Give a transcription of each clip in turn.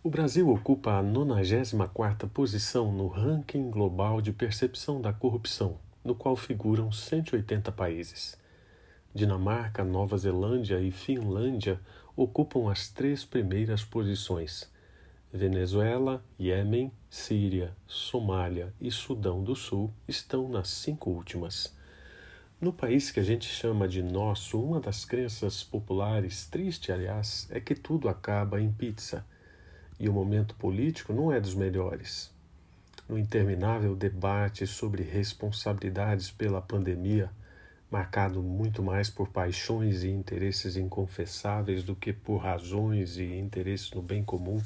O Brasil ocupa a 94ª posição no ranking global de percepção da corrupção, no qual figuram 180 países. Dinamarca, Nova Zelândia e Finlândia ocupam as três primeiras posições. Venezuela, Iêmen, Síria, Somália e Sudão do Sul estão nas cinco últimas. No país que a gente chama de nosso, uma das crenças populares, triste aliás, é que tudo acaba em pizza e o momento político não é dos melhores. No interminável debate sobre responsabilidades pela pandemia, marcado muito mais por paixões e interesses inconfessáveis do que por razões e interesses no bem comum,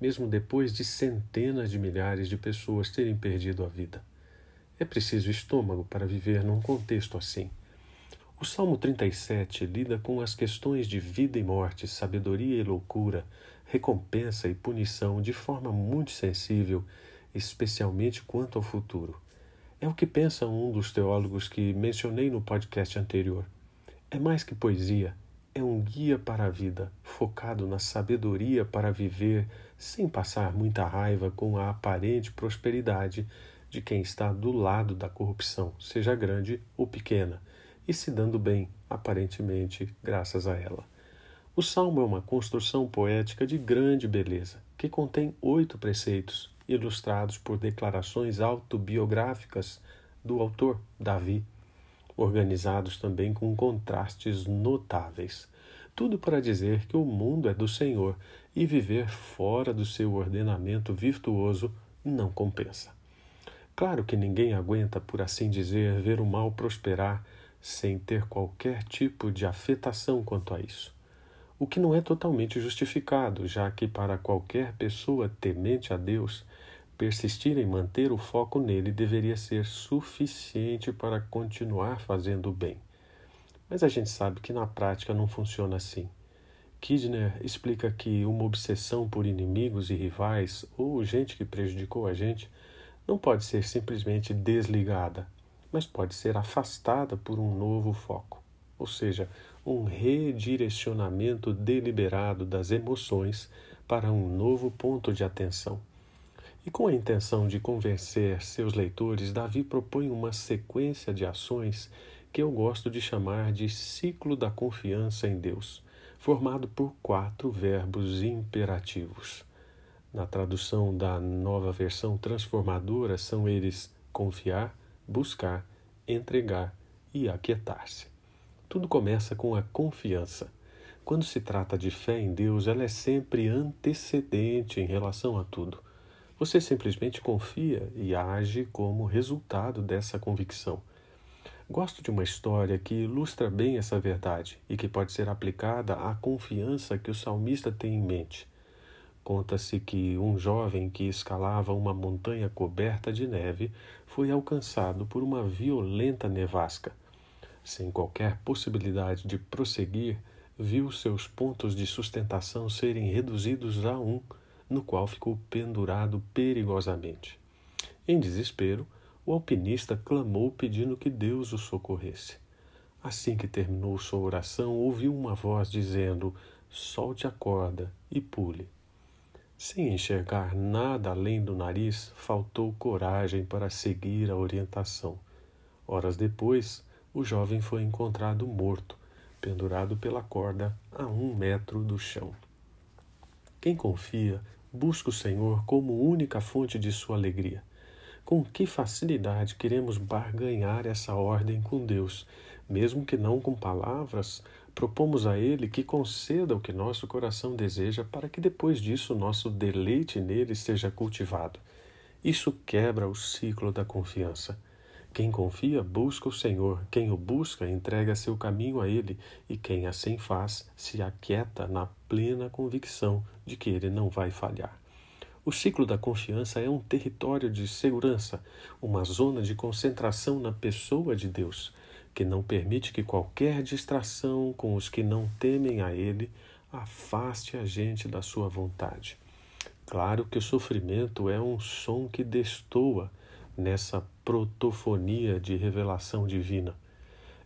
mesmo depois de centenas de milhares de pessoas terem perdido a vida. É preciso estômago para viver num contexto assim. O Salmo 37 lida com as questões de vida e morte, sabedoria e loucura, recompensa e punição de forma muito sensível, especialmente quanto ao futuro. É o que pensa um dos teólogos que mencionei no podcast anterior. É mais que poesia, é um guia para a vida, focado na sabedoria para viver sem passar muita raiva com a aparente prosperidade de quem está do lado da corrupção, seja grande ou pequena, e se dando bem, aparentemente, graças a ela. O salmo é uma construção poética de grande beleza, que contém oito preceitos, ilustrados por declarações autobiográficas do autor, Davi, organizados também com contrastes notáveis. Tudo para dizer que o mundo é do Senhor e viver fora do seu ordenamento virtuoso não compensa. Claro que ninguém aguenta, por assim dizer, ver o mal prosperar sem ter qualquer tipo de afetação quanto a isso o que não é totalmente justificado, já que para qualquer pessoa temente a Deus, persistir em manter o foco nele deveria ser suficiente para continuar fazendo o bem. Mas a gente sabe que na prática não funciona assim. Kidner explica que uma obsessão por inimigos e rivais ou gente que prejudicou a gente não pode ser simplesmente desligada, mas pode ser afastada por um novo foco, ou seja, um redirecionamento deliberado das emoções para um novo ponto de atenção. E com a intenção de convencer seus leitores, Davi propõe uma sequência de ações que eu gosto de chamar de ciclo da confiança em Deus, formado por quatro verbos imperativos. Na tradução da nova versão transformadora, são eles confiar, buscar, entregar e aquietar-se. Tudo começa com a confiança. Quando se trata de fé em Deus, ela é sempre antecedente em relação a tudo. Você simplesmente confia e age como resultado dessa convicção. Gosto de uma história que ilustra bem essa verdade e que pode ser aplicada à confiança que o salmista tem em mente. Conta-se que um jovem que escalava uma montanha coberta de neve foi alcançado por uma violenta nevasca sem qualquer possibilidade de prosseguir, viu seus pontos de sustentação serem reduzidos a um, no qual ficou pendurado perigosamente. Em desespero, o alpinista clamou pedindo que Deus o socorresse. Assim que terminou sua oração, ouviu uma voz dizendo: Solte a corda e pule. Sem enxergar nada além do nariz, faltou coragem para seguir a orientação. Horas depois, o jovem foi encontrado morto, pendurado pela corda a um metro do chão. Quem confia busca o Senhor como única fonte de sua alegria. Com que facilidade queremos barganhar essa ordem com Deus, mesmo que não com palavras, propomos a Ele que conceda o que nosso coração deseja para que depois disso nosso deleite nele seja cultivado. Isso quebra o ciclo da confiança. Quem confia busca o Senhor, quem o busca entrega seu caminho a Ele, e quem assim faz se aquieta na plena convicção de que Ele não vai falhar. O ciclo da confiança é um território de segurança, uma zona de concentração na pessoa de Deus, que não permite que qualquer distração com os que não temem a Ele afaste a gente da sua vontade. Claro que o sofrimento é um som que destoa nessa protofonia de revelação divina.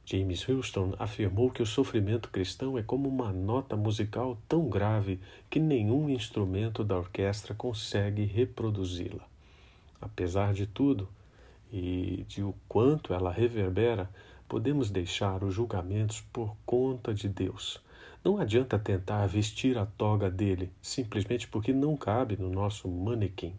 James Houston afirmou que o sofrimento cristão é como uma nota musical tão grave que nenhum instrumento da orquestra consegue reproduzi-la. Apesar de tudo, e de o quanto ela reverbera, podemos deixar os julgamentos por conta de Deus. Não adianta tentar vestir a toga dele simplesmente porque não cabe no nosso manequim.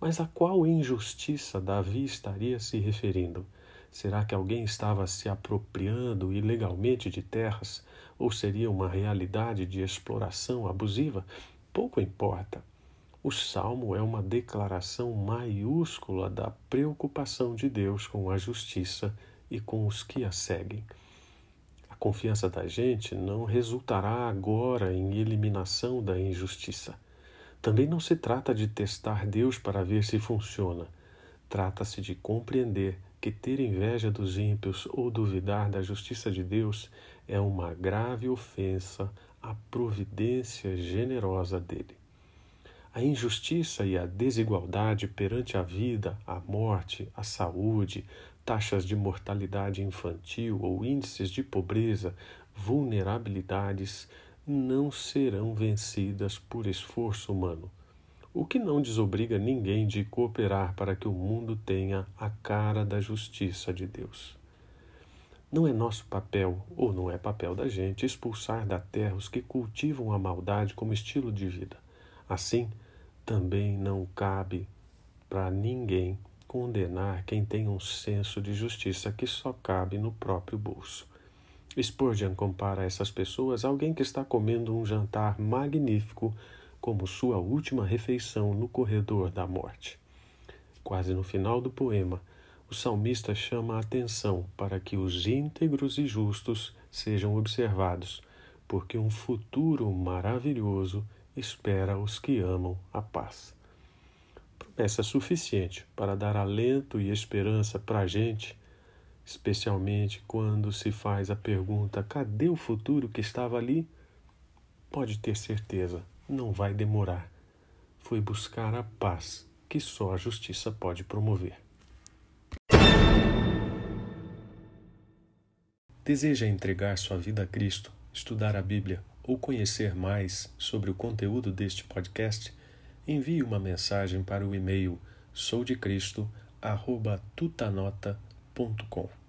Mas a qual injustiça Davi estaria se referindo? Será que alguém estava se apropriando ilegalmente de terras? Ou seria uma realidade de exploração abusiva? Pouco importa. O salmo é uma declaração maiúscula da preocupação de Deus com a justiça e com os que a seguem. A confiança da gente não resultará agora em eliminação da injustiça. Também não se trata de testar Deus para ver se funciona. Trata-se de compreender que ter inveja dos ímpios ou duvidar da justiça de Deus é uma grave ofensa à providência generosa dele. A injustiça e a desigualdade perante a vida, a morte, a saúde, taxas de mortalidade infantil ou índices de pobreza, vulnerabilidades não serão vencidas por esforço humano o que não desobriga ninguém de cooperar para que o mundo tenha a cara da justiça de Deus. Não é nosso papel, ou não é papel da gente, expulsar da terra os que cultivam a maldade como estilo de vida. Assim, também não cabe para ninguém condenar quem tem um senso de justiça que só cabe no próprio bolso. Spurgeon compara essas pessoas a alguém que está comendo um jantar magnífico como sua última refeição no corredor da morte. Quase no final do poema, o salmista chama a atenção para que os íntegros e justos sejam observados, porque um futuro maravilhoso espera os que amam a paz. Promessa suficiente para dar alento e esperança para a gente, especialmente quando se faz a pergunta: cadê o futuro que estava ali? Pode ter certeza, não vai demorar. Foi buscar a paz que só a justiça pode promover. Deseja entregar sua vida a Cristo, estudar a Bíblia ou conhecer mais sobre o conteúdo deste podcast? Envie uma mensagem para o e-mail soudecristo@tutanota.com.